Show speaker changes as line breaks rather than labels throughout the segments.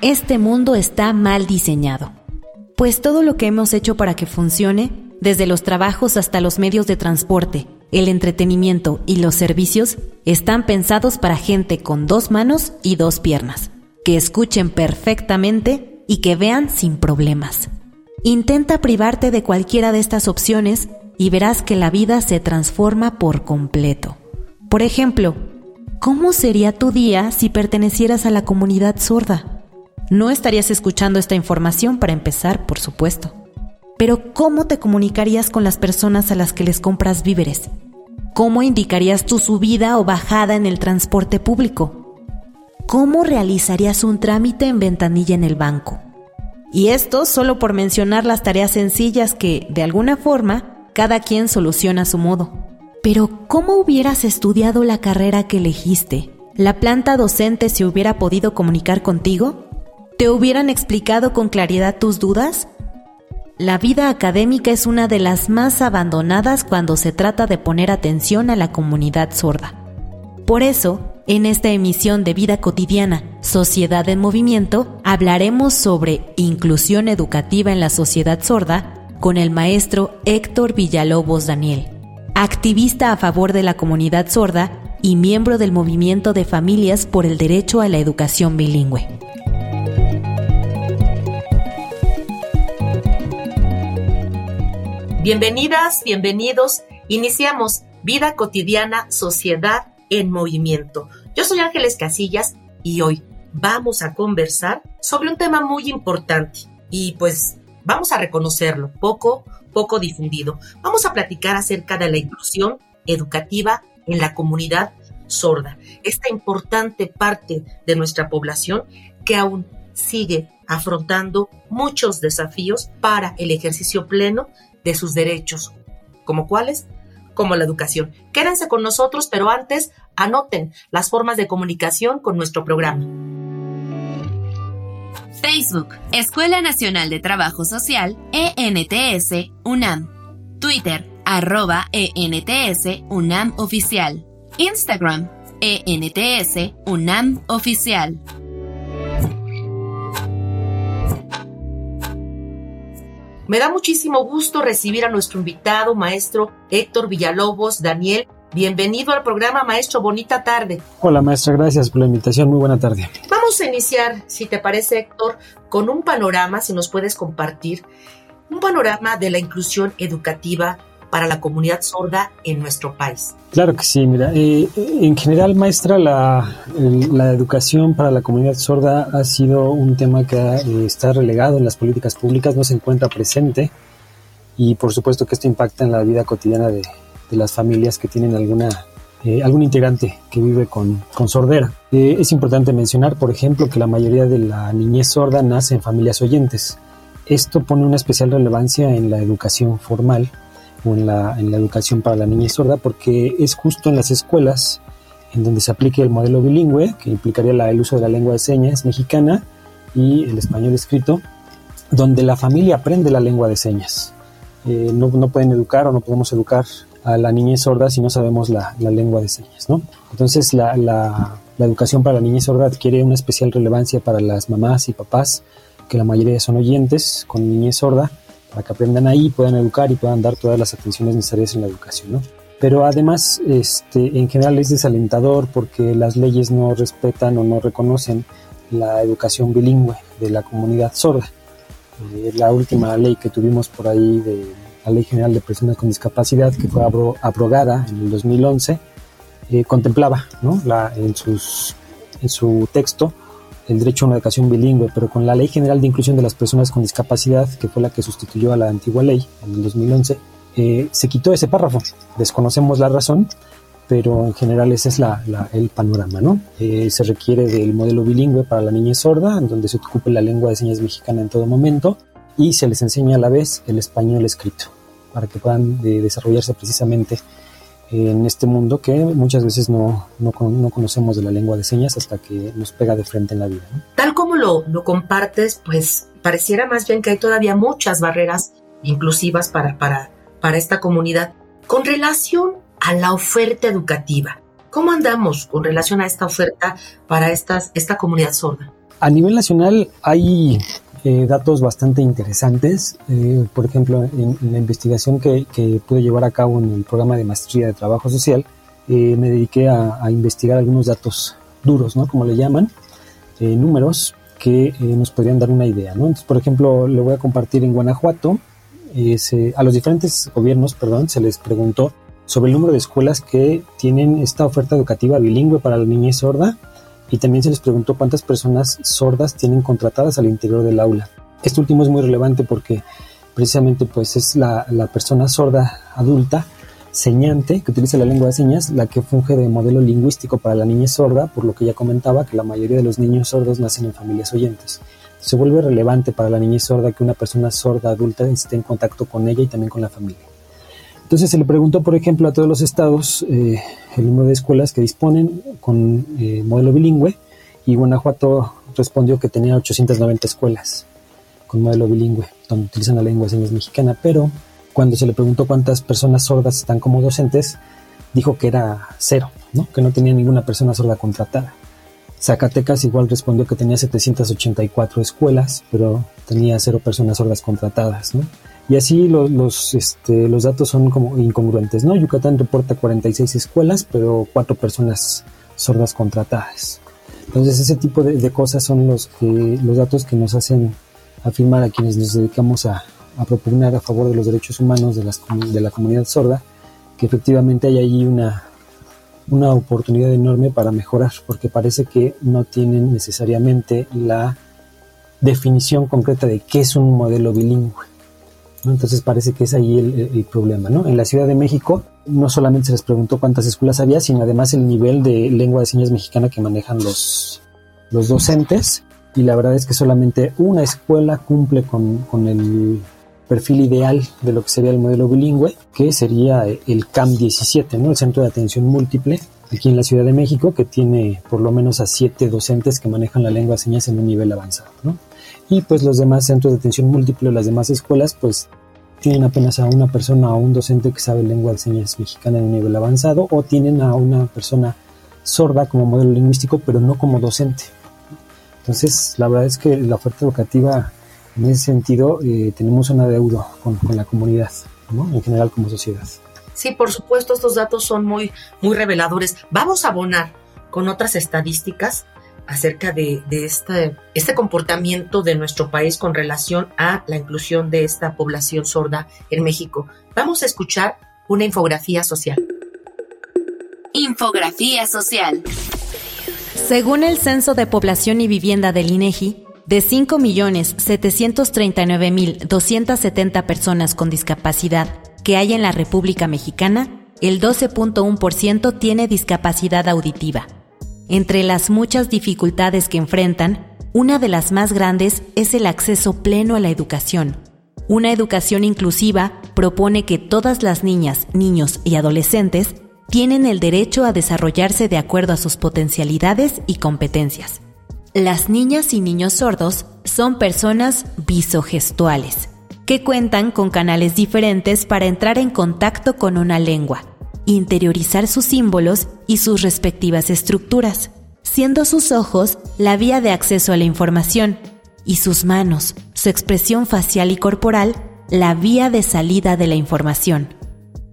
Este mundo está mal diseñado, pues todo lo que hemos hecho para que funcione, desde los trabajos hasta los medios de transporte, el entretenimiento y los servicios, están pensados para gente con dos manos y dos piernas, que escuchen perfectamente y que vean sin problemas. Intenta privarte de cualquiera de estas opciones y verás que la vida se transforma por completo. Por ejemplo, ¿cómo sería tu día si pertenecieras a la comunidad sorda? No estarías escuchando esta información para empezar, por supuesto. Pero ¿cómo te comunicarías con las personas a las que les compras víveres? ¿Cómo indicarías tu subida o bajada en el transporte público? ¿Cómo realizarías un trámite en ventanilla en el banco? Y esto solo por mencionar las tareas sencillas que, de alguna forma, cada quien soluciona a su modo. Pero ¿cómo hubieras estudiado la carrera que elegiste? ¿La planta docente se hubiera podido comunicar contigo? ¿Te hubieran explicado con claridad tus dudas? La vida académica es una de las más abandonadas cuando se trata de poner atención a la comunidad sorda. Por eso, en esta emisión de Vida Cotidiana, Sociedad en Movimiento, hablaremos sobre inclusión educativa en la sociedad sorda con el maestro Héctor Villalobos Daniel, activista a favor de la comunidad sorda y miembro del movimiento de familias por el derecho a la educación bilingüe.
Bienvenidas, bienvenidos. Iniciamos Vida cotidiana, sociedad en movimiento. Yo soy Ángeles Casillas y hoy vamos a conversar sobre un tema muy importante y pues vamos a reconocerlo, poco, poco difundido. Vamos a platicar acerca de la inclusión educativa en la comunidad sorda, esta importante parte de nuestra población que aún sigue afrontando muchos desafíos para el ejercicio pleno de sus derechos. ¿Como cuáles? Como la educación. Quédense con nosotros, pero antes anoten las formas de comunicación con nuestro programa.
Facebook, Escuela Nacional de Trabajo Social, ENTS, UNAM. Twitter, arroba ENTS, UNAM Oficial. Instagram, ENTS, UNAM Oficial.
Me da muchísimo gusto recibir a nuestro invitado, maestro Héctor Villalobos. Daniel, bienvenido al programa, maestro. Bonita tarde.
Hola, maestra. Gracias por la invitación. Muy buena tarde.
Vamos a iniciar, si te parece, Héctor, con un panorama, si nos puedes compartir, un panorama de la inclusión educativa para la comunidad sorda en nuestro país?
Claro que sí, mira, eh, en general, maestra, la, la, educación para la comunidad sorda ha sido un tema que eh, está relegado en las políticas públicas, no se encuentra presente y por supuesto que esto impacta en la vida cotidiana de, de las familias que tienen alguna eh, algún integrante que vive con, con sordera. es importante mencionar, por ejemplo, que la mayoría de la niñez sorda nace en familias oyentes. Esto pone una especial relevancia en la educación formal o en la, en la educación para la niña sorda, porque es justo en las escuelas en donde se aplique el modelo bilingüe, que implicaría el uso de la lengua de señas mexicana y el español escrito, donde la familia aprende la lengua de señas. Eh, no, no, pueden educar o no podemos educar a la niña sorda si no sabemos la, la lengua de señas. ¿no? Entonces la, la, la, educación para la niña sorda adquiere una especial relevancia para las mamás y papás, que la mayoría son oyentes con niñez sorda, para que aprendan ahí, puedan educar y puedan dar todas las atenciones necesarias en la educación, ¿no? Pero además, este, en general es desalentador porque las leyes no respetan o no reconocen la educación bilingüe de la comunidad sorda. Eh, la última ley que tuvimos por ahí de la Ley General de Personas con Discapacidad, que fue abrogada en el 2011, eh, contemplaba ¿no? la, en, sus, en su texto el derecho a una educación bilingüe, pero con la Ley General de Inclusión de las Personas con Discapacidad, que fue la que sustituyó a la antigua ley en el 2011, eh, se quitó ese párrafo. Desconocemos la razón, pero en general ese es el panorama, ¿no? Eh, se requiere del modelo bilingüe para la niñez sorda, en donde se ocupe la lengua de señas mexicana en todo momento y se les enseña a la vez el español escrito, para que puedan eh, desarrollarse precisamente en este mundo que muchas veces no, no, conocemos de la lengua de señas hasta que nos pega de frente en la vida.
Tal como lo, lo compartes, pues pareciera más bien que hay todavía muchas barreras inclusivas para, para, para esta comunidad. Con relación a la oferta educativa. ¿Cómo andamos con relación a esta oferta para estas, esta comunidad sorda?
A nivel nacional hay eh, datos bastante interesantes. Eh, por ejemplo, en, la investigación que, pude llevar a cabo en el programa de maestría de trabajo social, eh, me dediqué a, investigar algunos datos duros, ¿no? Como le llaman, números que nos podrían dar una idea, ¿no? Entonces, por ejemplo, le voy a compartir en Guanajuato, a los diferentes gobiernos, perdón, se les preguntó sobre el número de escuelas que tienen esta oferta educativa bilingüe para la niñez sorda y también se les preguntó cuántas personas sordas tienen contratadas al interior del aula. Este último es muy relevante porque precisamente pues es la, persona sorda adulta señante que utiliza la lengua de señas la que funge de modelo lingüístico para la niñez sorda, por lo que ya comentaba que la mayoría de los niños sordos nacen en familias oyentes. Se vuelve relevante para la niñez sorda que una persona sorda adulta esté en contacto con ella y también con la familia. Entonces se le preguntó, por ejemplo, a todos los estados eh, el número de escuelas que disponen con eh, modelo bilingüe y Guanajuato respondió que tenía 890 escuelas con modelo bilingüe, donde utilizan la lengua de señas mexicana, pero cuando se le preguntó cuántas personas sordas están como docentes, dijo que era cero, ¿no? que no tenía ninguna persona sorda contratada. Zacatecas igual respondió que tenía 784 escuelas, pero tenía cero personas sordas contratadas. ¿no? Y así los, este, los datos son como incongruentes, ¿no? Yucatán reporta 46 escuelas, pero cuatro personas sordas contratadas. Entonces ese tipo de, cosas son los, que, los datos que nos hacen afirmar a quienes nos dedicamos a, a propugnar a favor de los derechos humanos de, las, de la comunidad sorda, que efectivamente hay ahí una, una oportunidad enorme para mejorar, porque parece que no tienen necesariamente la definición concreta de qué es un modelo bilingüe. Entonces parece que es ahí el, problema. ¿no? En la Ciudad de México no solamente se les preguntó cuántas escuelas había, sino además el nivel de lengua de señas mexicana que manejan los, los docentes. Y la verdad es que solamente una escuela cumple con, con el perfil ideal de lo que sería el modelo bilingüe, que sería el CAM 17, ¿no? el Centro de Atención Múltiple, aquí en la Ciudad de México, que tiene por lo menos a siete docentes que manejan la lengua de señas en un nivel avanzado. ¿no? Y pues los demás centros de atención múltiple, las demás escuelas, pues tienen apenas a una persona o un docente que sabe lengua de señas mexicana en un nivel avanzado o tienen a una persona sorda como modelo lingüístico, pero no como docente. Entonces, la verdad es que la oferta educativa, en ese sentido, eh, tenemos una deuda con, la comunidad, en general como sociedad.
Sí, por supuesto, estos datos son muy, muy reveladores. Vamos a abonar con otras estadísticas acerca de, este, este comportamiento de nuestro país con relación a la inclusión de esta población sorda en México. Vamos a escuchar una infografía social.
Infografía social.
Según el Censo de Población y Vivienda del INEGI, de 5.739.270 personas con discapacidad que hay en la República Mexicana, el 12.1% tiene discapacidad auditiva entre las muchas dificultades que enfrentan, una de las más grandes es el acceso pleno a la educación. Una educación inclusiva propone que todas las niñas, niños y adolescentes tienen el derecho a desarrollarse de acuerdo a sus potencialidades y competencias. Las niñas y niños sordos son personas visogestuales, que cuentan con canales diferentes para entrar en contacto con una lengua, interiorizar sus símbolos y sus respectivas estructuras, siendo sus ojos la vía de acceso a la información y sus manos, su expresión facial y corporal, la vía de salida de la información.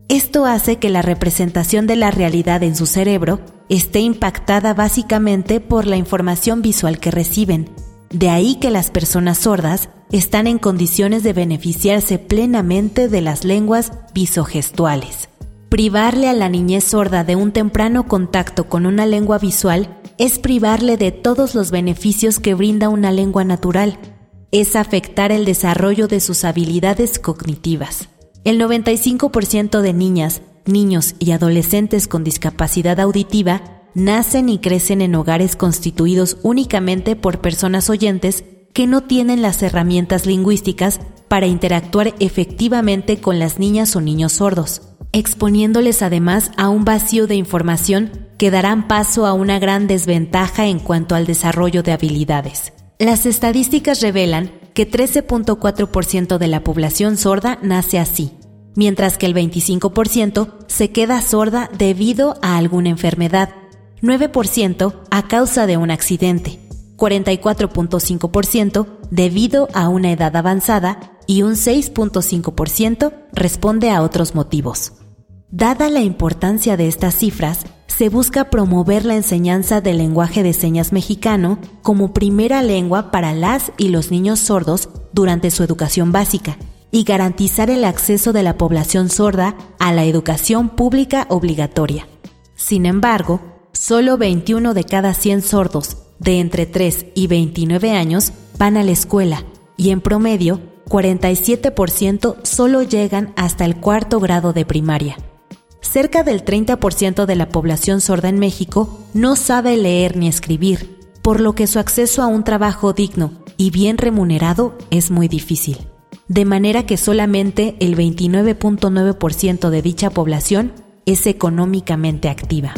Esto hace que la representación de la realidad en su cerebro esté impactada básicamente por la información visual que reciben. De ahí que las personas sordas están en condiciones de beneficiarse plenamente de las lenguas visogestuales. Privarle a la niñez sorda de un temprano contacto con una lengua visual es privarle de todos los beneficios que brinda una lengua natural, es afectar el desarrollo de sus habilidades cognitivas. El 95% de niñas, niños y adolescentes con discapacidad auditiva nacen y crecen en hogares constituidos únicamente por personas oyentes que no tienen las herramientas lingüísticas para interactuar efectivamente con las niñas o niños sordos, exponiéndoles además a un vacío de información que darán paso a una gran desventaja en cuanto al desarrollo de habilidades. Las estadísticas revelan que 13.4% de la población sorda nace así, mientras que el 25% se queda sorda debido a alguna enfermedad, 9% a causa de un accidente, 44.5% debido a una edad avanzada y un 6.5% responde a otros motivos. Dada la importancia de estas cifras, se busca promover la enseñanza del lenguaje de señas mexicano como primera lengua para las y los niños sordos durante su educación básica y garantizar el acceso de la población sorda a la educación pública obligatoria. Sin embargo, solo 21 de cada 100 sordos de entre 3 y 29 años van a la escuela y en promedio 47% solo llegan hasta el cuarto grado de primaria. Cerca del 30% de la población sorda en México no sabe leer ni escribir, por lo que su acceso a un trabajo digno y bien remunerado es muy difícil. De manera que solamente el 29.9% de dicha población es económicamente activa.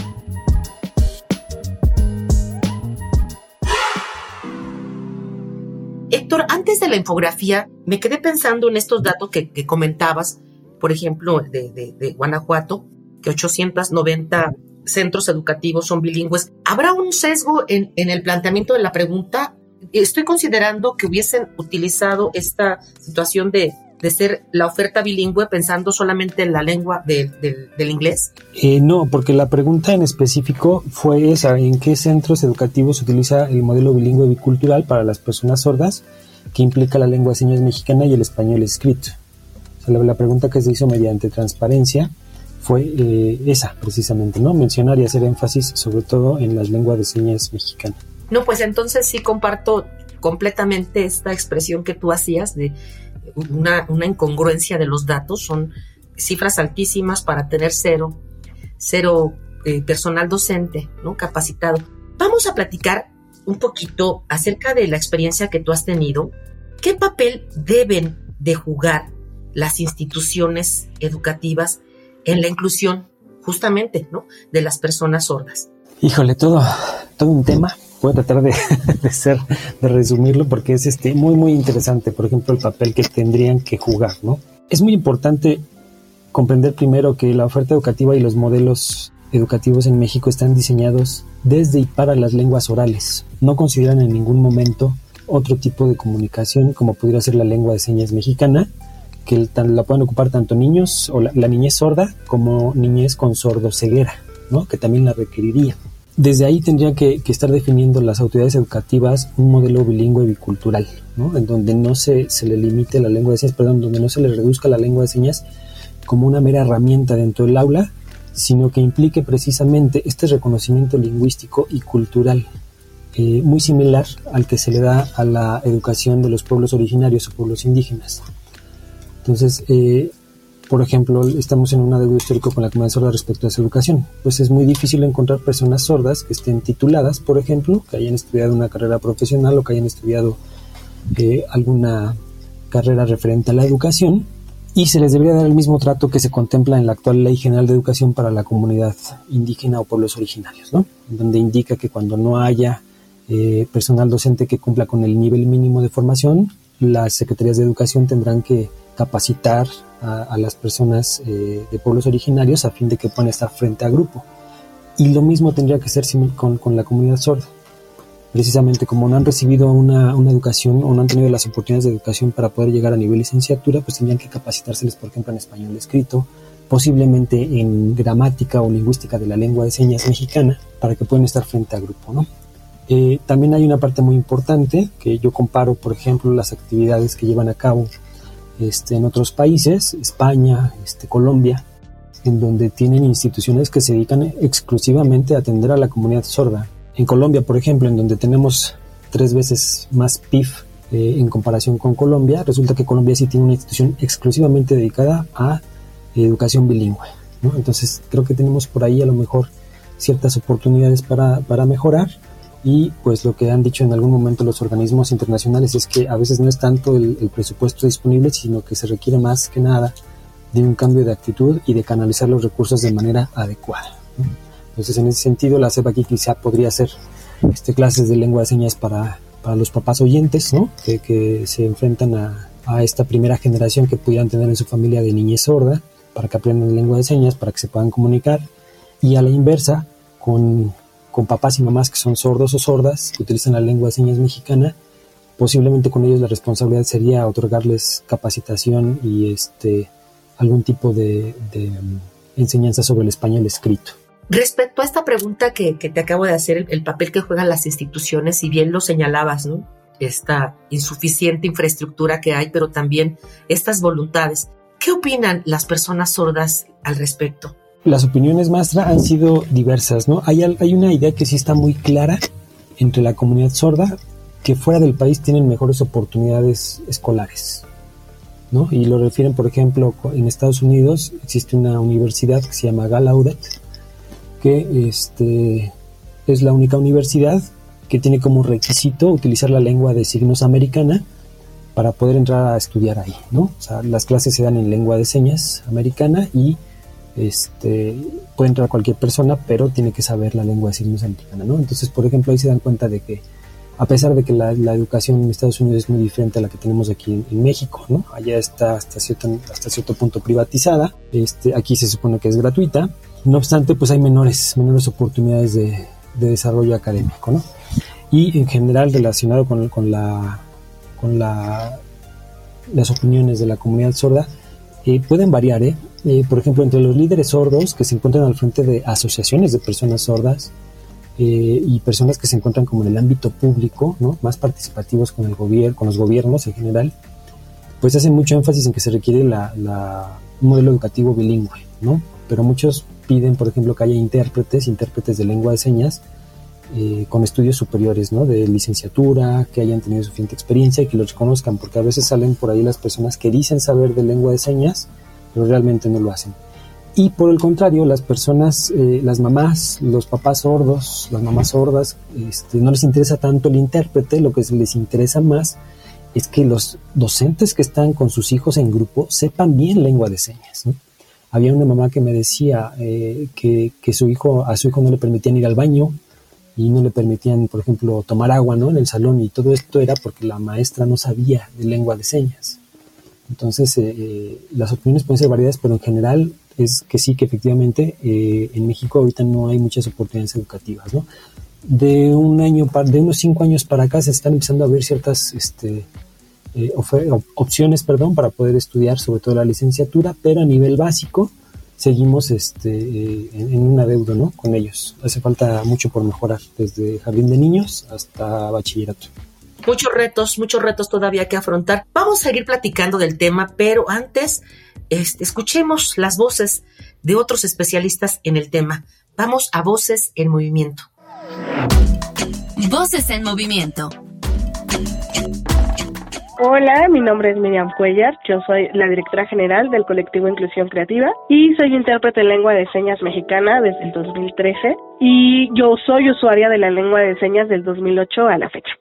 Héctor, antes de la infografía, me quedé pensando en estos datos que, comentabas, por ejemplo, de, Guanajuato, que 890 centros educativos son bilingües. ¿Habrá un sesgo en, en el planteamiento de la pregunta? Estoy considerando que hubiesen utilizado esta situación de de ser la oferta bilingüe pensando solamente en la lengua del inglés?
Eh, no, porque la pregunta en específico fue esa, ¿en qué centros educativos se utiliza el modelo bilingüe bicultural para las personas sordas que implica la lengua de señas mexicana y el español escrito? la, pregunta que se hizo mediante transparencia fue eh, esa precisamente, ¿no? Mencionar y hacer énfasis sobre todo en las lenguas de señas mexicanas.
No, pues entonces sí comparto completamente esta expresión que tú hacías de una, incongruencia de los datos, son cifras altísimas para tener cero, cero eh, personal docente, ¿no? Capacitado. Vamos a platicar un poquito acerca de la experiencia que tú has tenido. ¿Qué papel deben de jugar las instituciones educativas en la inclusión justamente, ¿no? De las personas sordas.
Híjole, todo, todo un tema voy a tratar de, ser, de resumirlo porque es este muy muy interesante, por ejemplo, el papel que tendrían que jugar, ¿no? Es muy importante comprender primero que la oferta educativa y los modelos educativos en México están diseñados desde y para las lenguas orales. No consideran en ningún momento otro tipo de comunicación como pudiera ser la lengua de señas mexicana, que la pueden ocupar tanto niños o la, niñez sorda como niñez con sordoceguera, ¿no? que también la requeriría. Desde ahí tendrían que, estar definiendo las autoridades educativas un modelo bilingüe bicultural, ¿no? en donde no se, se, le limite la lengua de señas, perdón, donde no se le reduzca la lengua de señas como una mera herramienta dentro del aula, sino que implique precisamente este reconocimiento lingüístico y cultural, eh, muy similar al que se le da a la educación de los pueblos originarios o pueblos indígenas. Entonces, eh, por ejemplo, estamos en un deuda histórico con la comunidad sorda respecto a esa educación. Pues es muy difícil encontrar personas sordas que estén tituladas, por ejemplo, que hayan estudiado una carrera profesional o que hayan estudiado eh, alguna carrera referente a la educación y se les debería dar el mismo trato que se contempla en la actual Ley General de Educación para la comunidad indígena o pueblos originarios, ¿no? donde indica que cuando no haya eh, personal docente que cumpla con el nivel mínimo de formación, las secretarías de educación tendrán que capacitar a, las personas eh, de pueblos originarios a fin de que puedan estar frente a grupo. Y lo mismo tendría que ser con, con la comunidad sorda. Precisamente como no han recibido una, una, educación o no han tenido las oportunidades de educación para poder llegar a nivel licenciatura, pues tendrían que capacitárseles, por ejemplo, en español escrito, posiblemente en gramática o lingüística de la lengua de señas mexicana, para que puedan estar frente a grupo, ¿no? Eh, también hay una parte muy importante que yo comparo, por ejemplo, las actividades que llevan a cabo este, en otros países, España, este, Colombia, en donde tienen instituciones que se dedican exclusivamente a atender a la comunidad sorda. En Colombia, por ejemplo, en donde tenemos tres veces más PIB eh, en comparación con Colombia. Resulta que Colombia sí tiene una institución exclusivamente dedicada a educación bilingüe. Entonces creo que tenemos por ahí a lo mejor ciertas oportunidades para, para mejorar y pues lo que han dicho en algún momento los organismos internacionales es que a veces no es tanto el, presupuesto disponible, sino que se requiere más que nada de un cambio de actitud y de canalizar los recursos de manera adecuada. Entonces, en ese sentido, la CEPA aquí quizá podría ser este, clases de lengua de señas para, para los papás oyentes, ¿no? que, que se enfrentan a, a, esta primera generación que pudieran tener en su familia de niñez sorda, para que aprendan lengua de señas, para que se puedan comunicar, y a la inversa, con con papás y mamás que son sordos o sordas, que utilizan la lengua de señas mexicana, posiblemente con ellos la responsabilidad sería otorgarles capacitación y este algún tipo de, mm, enseñanza sobre el español escrito.
Respecto a esta pregunta que, te acabo de hacer, el, papel que juegan las instituciones, si bien lo señalabas, ¿no? Esta insuficiente infraestructura que hay, pero también estas voluntades. ¿Qué opinan las personas sordas al respecto?
Las opiniones, maestra, han sido diversas, ¿no? Hay, hay una idea que sí está muy clara entre la comunidad sorda, que fuera del país tienen mejores oportunidades escolares, ¿no? Y lo refieren, por ejemplo, en Estados Unidos existe una universidad que se llama Gallaudet, que este, es la única universidad que tiene como requisito utilizar la lengua de signos americana para poder entrar a estudiar ahí, ¿no? O sea, las clases se dan en lengua de señas americana y este, puede entrar cualquier persona, pero tiene que saber la lengua de signos americana, ¿no? Entonces, por ejemplo, ahí se dan cuenta de que a pesar de que la, educación en Estados Unidos es muy diferente a la que tenemos aquí en, México, ¿no? Allá está hasta cierto, hasta cierto punto privatizada, este, aquí se supone que es gratuita, no obstante, pues hay menores, menores oportunidades de, desarrollo académico, ¿no? Y en general relacionado con, con la, con la, las opiniones de la comunidad sorda, eh, pueden variar, ¿eh? Eh, por ejemplo, entre los líderes sordos que se encuentran al frente de asociaciones de personas sordas eh, y personas que se encuentran como en el ámbito público, más participativos con, el gobierno, con los gobiernos en general, pues hacen mucho énfasis en que se requiere la, un modelo educativo bilingüe, ¿no? pero muchos piden, por ejemplo, que haya intérpretes, intérpretes de lengua de señas, eh, con estudios superiores, ¿no? De licenciatura, que hayan tenido suficiente experiencia y que los reconozcan, porque a veces salen por ahí las personas que dicen saber de lengua de señas, pero realmente no lo hacen. Y por el contrario, las personas, eh, las mamás, los papás sordos, las mamás sordas, este, no les interesa tanto el intérprete, lo que les interesa más es que los docentes que están con sus hijos en grupo sepan bien lengua de señas. Había una mamá que me decía eh, que, que, su hijo, a su hijo no le permitían ir al baño y no le permitían, por ejemplo, tomar agua ¿no? en el salón y todo esto era porque la maestra no sabía de lengua de señas. Entonces, eh, eh, las opiniones pueden ser variadas, pero en general es que sí, que efectivamente eh, en México ahorita no hay muchas oportunidades educativas. ¿no? De un año, de unos cinco años para acá se están empezando a ver ciertas este, opciones perdón, para poder estudiar, sobre todo la licenciatura, pero a nivel básico seguimos este, en, una deuda ¿no? con ellos. Hace falta mucho por mejorar, desde jardín de niños hasta bachillerato
muchos retos, muchos retos todavía que afrontar. Vamos a seguir platicando del tema, pero antes este, escuchemos las voces de otros especialistas en el tema. Vamos a Voces en Movimiento.
Voces en Movimiento.
Hola, mi nombre es Miriam Cuellar, yo soy la directora general del colectivo Inclusión Creativa y soy intérprete en lengua de señas mexicana desde el 2013 y yo soy usuaria de la lengua de señas del 2008 a la fecha.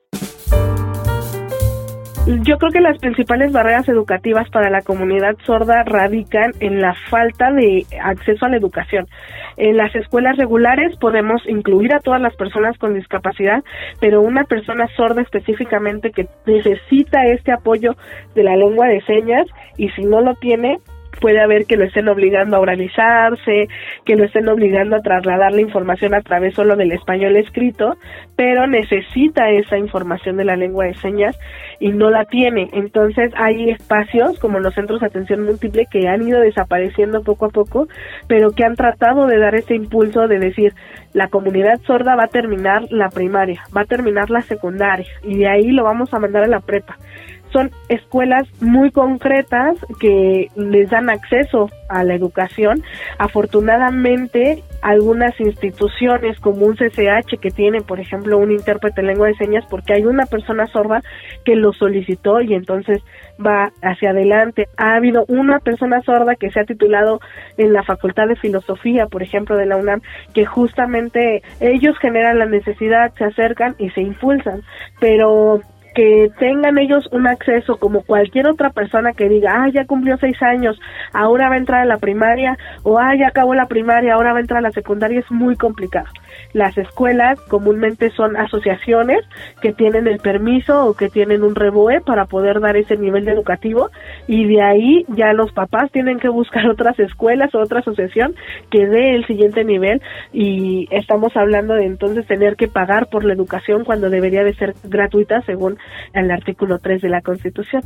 Yo creo que las principales barreras educativas para la comunidad sorda radican en la falta de acceso a la educación. En las escuelas regulares podemos incluir a todas las personas con discapacidad, pero una persona sorda específicamente que necesita este apoyo de la lengua de señas y si no lo tiene, puede haber que lo estén obligando a oralizarse, que lo estén obligando a trasladar la información a través solo del español escrito, pero necesita esa información de la lengua de señas y no la tiene. Entonces hay espacios como los centros de atención múltiple que han ido desapareciendo poco a poco, pero que han tratado de dar ese impulso de decir, la comunidad sorda va a terminar la primaria, va a terminar la secundaria y de ahí lo vamos a mandar a la prepa son escuelas muy concretas que les dan acceso a la educación. Afortunadamente, algunas instituciones como un CCH que tiene, por ejemplo, un intérprete de lengua de señas porque hay una persona sorda que lo solicitó y entonces va hacia adelante. Ha habido una persona sorda que se ha titulado en la Facultad de Filosofía, por ejemplo, de la UNAM, que justamente ellos generan la necesidad, se acercan y se impulsan, pero que tengan ellos un acceso como cualquier otra persona que diga, ah, ya cumplió seis años, ahora va a entrar a la primaria, o ah, ya acabó la primaria, ahora va a entrar a la secundaria, es muy complicado. Las escuelas comúnmente son asociaciones que tienen el permiso o que tienen un reboe para poder dar ese nivel educativo y de ahí ya los papás tienen que buscar otras escuelas o otra asociación que dé el siguiente nivel y estamos hablando de entonces tener que pagar por la educación cuando debería de ser gratuita según el artículo 3 de la Constitución.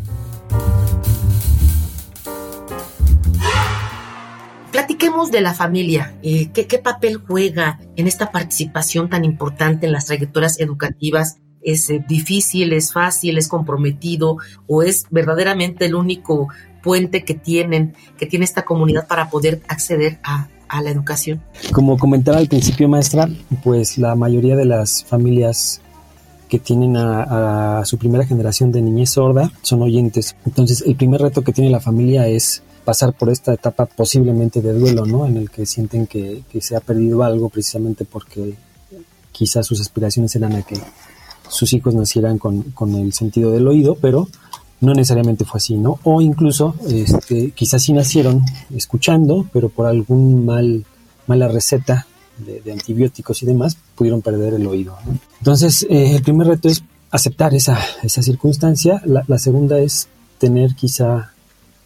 Platiquemos de la familia. Eh, ¿qué, papel juega en esta participación tan importante en las trayectorias educativas? ¿Es eh, difícil, es fácil, es comprometido o es verdaderamente el único puente que tienen, que tiene esta comunidad para poder acceder a, a la educación?
Como comentaba al principio, maestra, pues la mayoría de las familias que tienen a, su primera generación de niñez sorda son oyentes. Entonces, el primer reto que tiene la familia es pasar por esta etapa posiblemente de duelo, ¿no? En el que sienten que, se ha perdido algo precisamente porque quizás sus aspiraciones eran a que sus hijos nacieran con, con el sentido del oído, pero no necesariamente fue así, ¿no? O incluso este, quizás sí nacieron escuchando, pero por algún mal, mala receta de, antibióticos y demás, pudieron perder el oído. Entonces, eh, el primer reto es aceptar esa, esa circunstancia. La, segunda es tener quizá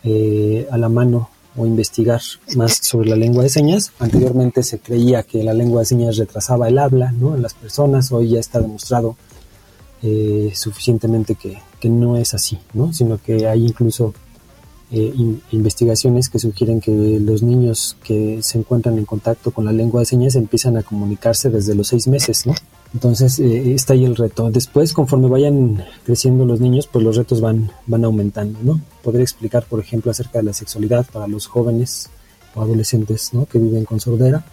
eh, a la mano o investigar más sobre la lengua de señas. Anteriormente se creía que la lengua de señas retrasaba el habla ¿no? en las personas, hoy ya está demostrado eh, suficientemente que, que, no es así, ¿no? sino que hay incluso eh, investigaciones que sugieren que los niños que se encuentran en contacto con la lengua de señas empiezan a comunicarse desde los seis meses, ¿no? Entonces eh, está ahí el reto. Después, conforme vayan creciendo los niños, pues los retos van, van aumentando, ¿no? Podría explicar, por ejemplo, acerca de la sexualidad para los jóvenes o adolescentes, ¿no? Que viven con sordera.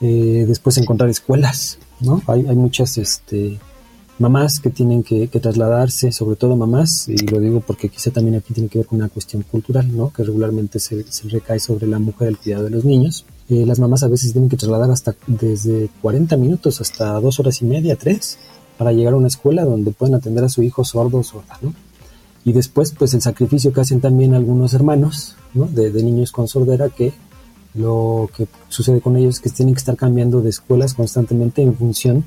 Eh, después encontrar escuelas, ¿no? Hay, hay muchas, este, mamás que tienen que, trasladarse, sobre todo mamás, y lo digo porque quizá también aquí tiene que ver con una cuestión cultural, ¿no? que regularmente se, recae sobre la mujer el cuidado de los niños. Eh, las mamás a veces tienen que trasladar hasta desde 40 minutos hasta dos horas y media, tres, para llegar a una escuela donde pueden atender a su hijo sordo o sorda. ¿no? Y después, pues el sacrificio que hacen también algunos hermanos ¿no? de, de niños con sordera que lo que sucede con ellos es que tienen que estar cambiando de escuelas constantemente en función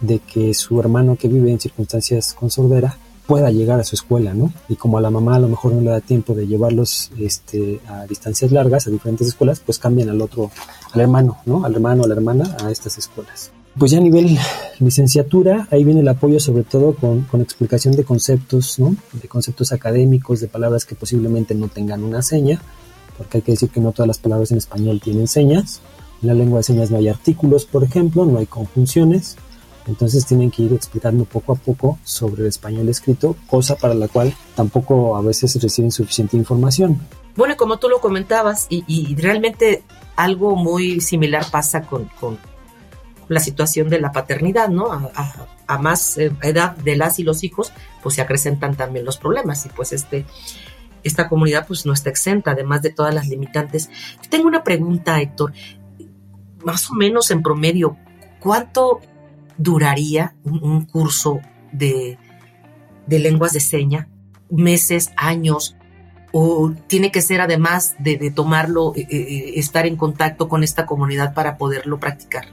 de que su hermano que vive en circunstancias con sordera pueda llegar a su escuela, ¿no? Y como a la mamá a lo mejor no le da tiempo de llevarlos este, a distancias largas, a diferentes escuelas, pues cambian al otro, al hermano, ¿no? Al hermano a la hermana a estas escuelas. Pues ya a nivel licenciatura, ahí viene el apoyo sobre todo con, con explicación de conceptos, ¿no? De conceptos académicos, de palabras que posiblemente no tengan una seña, porque hay que decir que no todas las palabras en español tienen señas. En la lengua de señas no hay artículos, por ejemplo, no hay conjunciones. Entonces tienen que ir explicando poco a poco sobre el español escrito, cosa para la cual tampoco a veces reciben suficiente información.
Bueno, como tú lo comentabas, y, realmente algo muy similar pasa con, la situación de la paternidad, ¿no? A, más eh, edad de las y los hijos, pues se acrecentan también los problemas y pues este, esta comunidad pues no está exenta, además de todas las limitantes. Tengo una pregunta, Héctor. Más o menos en promedio, ¿cuánto duraría un, curso de, lenguas de seña, meses, años, o tiene que ser además de, tomarlo, eh, eh, estar en contacto con esta comunidad para poderlo practicar?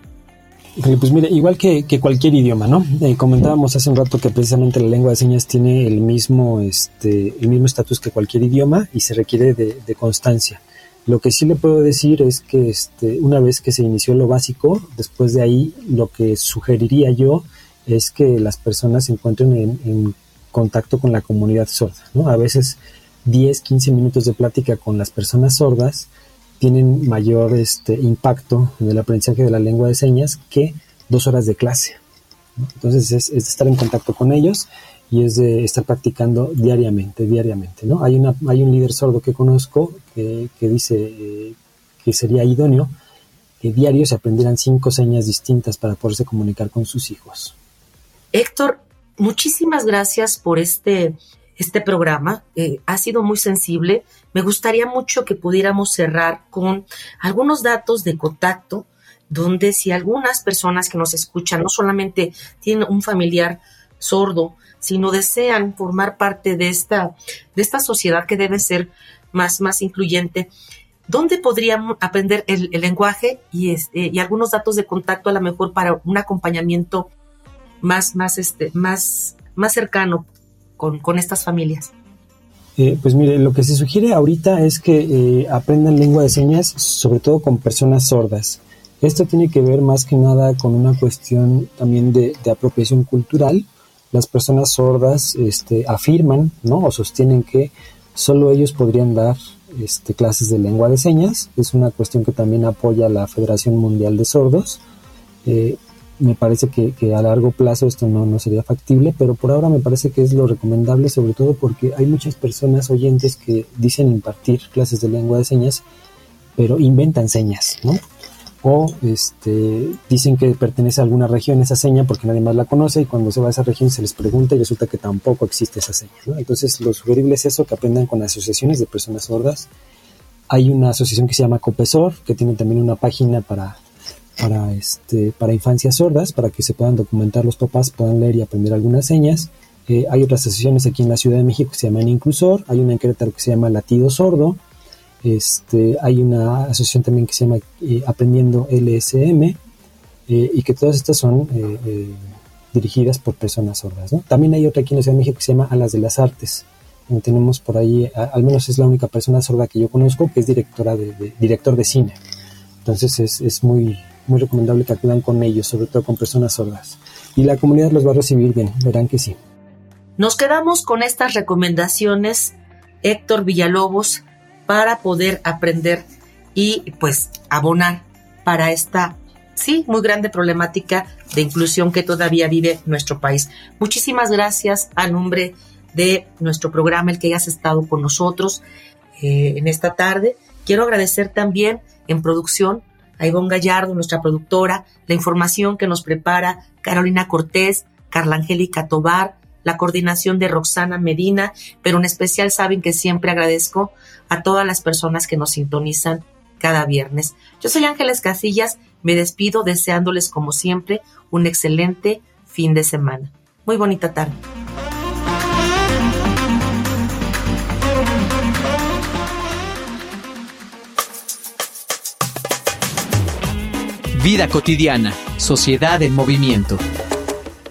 Pues mire, igual que, cualquier idioma, ¿no? Eh, comentábamos hace un rato que precisamente la lengua de señas tiene el mismo, este, el mismo estatus que cualquier idioma y se requiere de constancia. Lo que sí le puedo decir es que este, una vez que se inició lo básico, después de ahí lo que sugeriría yo es que las personas se encuentren en, contacto con la comunidad sorda. ¿no? A veces 10, 15 minutos de plática con las personas sordas tienen mayor este, impacto en el aprendizaje de la lengua de señas que dos horas de clase. Entonces es, es, estar en contacto con ellos y es de estar practicando diariamente, diariamente, ¿no? Hay, una, hay un líder sordo que conozco que, dice eh, que sería idóneo que diario se aprendieran cinco señas distintas para poderse comunicar con sus hijos.
Héctor, muchísimas gracias por este, este programa. Eh, ha sido muy sensible. Me gustaría mucho que pudiéramos cerrar con algunos datos de contacto donde si algunas personas que nos escuchan no solamente tienen un familiar sordo, sino desean formar parte de esta, de esta sociedad que debe ser más, más incluyente, ¿dónde podríamos aprender el, lenguaje y, este, y algunos datos de contacto a lo mejor para un acompañamiento más, más, este, más, más cercano con, con estas familias?
Eh, pues mire, lo que se sugiere ahorita es que eh, aprendan lengua de señas, sobre todo con personas sordas. Esto tiene que ver más que nada con una cuestión también de apropiación cultural. Las personas sordas este, afirman ¿no? o sostienen que solo ellos podrían dar este, clases de lengua de señas. Es una cuestión que también apoya la Federación Mundial de Sordos. Eh, me parece que, a largo plazo esto no, no sería factible, pero por ahora me parece que es lo recomendable, sobre todo porque hay muchas personas oyentes que dicen impartir clases de lengua de señas, pero inventan señas, ¿no? O este, dicen que pertenece a alguna región esa seña porque nadie más la conoce y cuando se va a esa región se les pregunta y resulta que tampoco existe esa seña. Entonces lo sugerible es eso, que aprendan con asociaciones de personas sordas. Hay una asociación que se llama Copesor, que tiene también una página para para, este, infancias sordas, para que se puedan documentar los papás, puedan leer y aprender algunas señas. Eh, hay otras asociaciones aquí en la Ciudad de México que se llaman Inclusor, hay una en Querétaro que se llama Latido Sordo, este, hay una asociación también que se llama eh, Aprendiendo LSM, eh, y que todas estas son dirigidas por personas sordas. También hay otra aquí en la Ciudad de México que se llama Alas de las Artes, tenemos por ahí, al menos es la única persona sorda que yo conozco, que es directora de, director de cine. Entonces es, es muy, muy recomendable que acudan con ellos, sobre todo con personas sordas. Y la comunidad los va a recibir bien, verán que sí.
Nos quedamos con estas recomendaciones, Héctor Villalobos, para poder aprender y pues abonar para esta, sí, muy grande problemática de inclusión que todavía vive nuestro país. Muchísimas gracias a nombre de nuestro programa, el que hayas estado con nosotros eh, en esta tarde. Quiero agradecer también en producción a Ivonne Gallardo, nuestra productora, la información que nos prepara Carolina Cortés, Carla Angélica Tobar, la coordinación de Roxana Medina, pero en especial saben que siempre agradezco a todas las personas que nos sintonizan cada viernes. Yo soy Ángeles Casillas, me despido deseándoles como siempre un excelente fin de semana. Muy bonita tarde.
Vida cotidiana, sociedad en movimiento.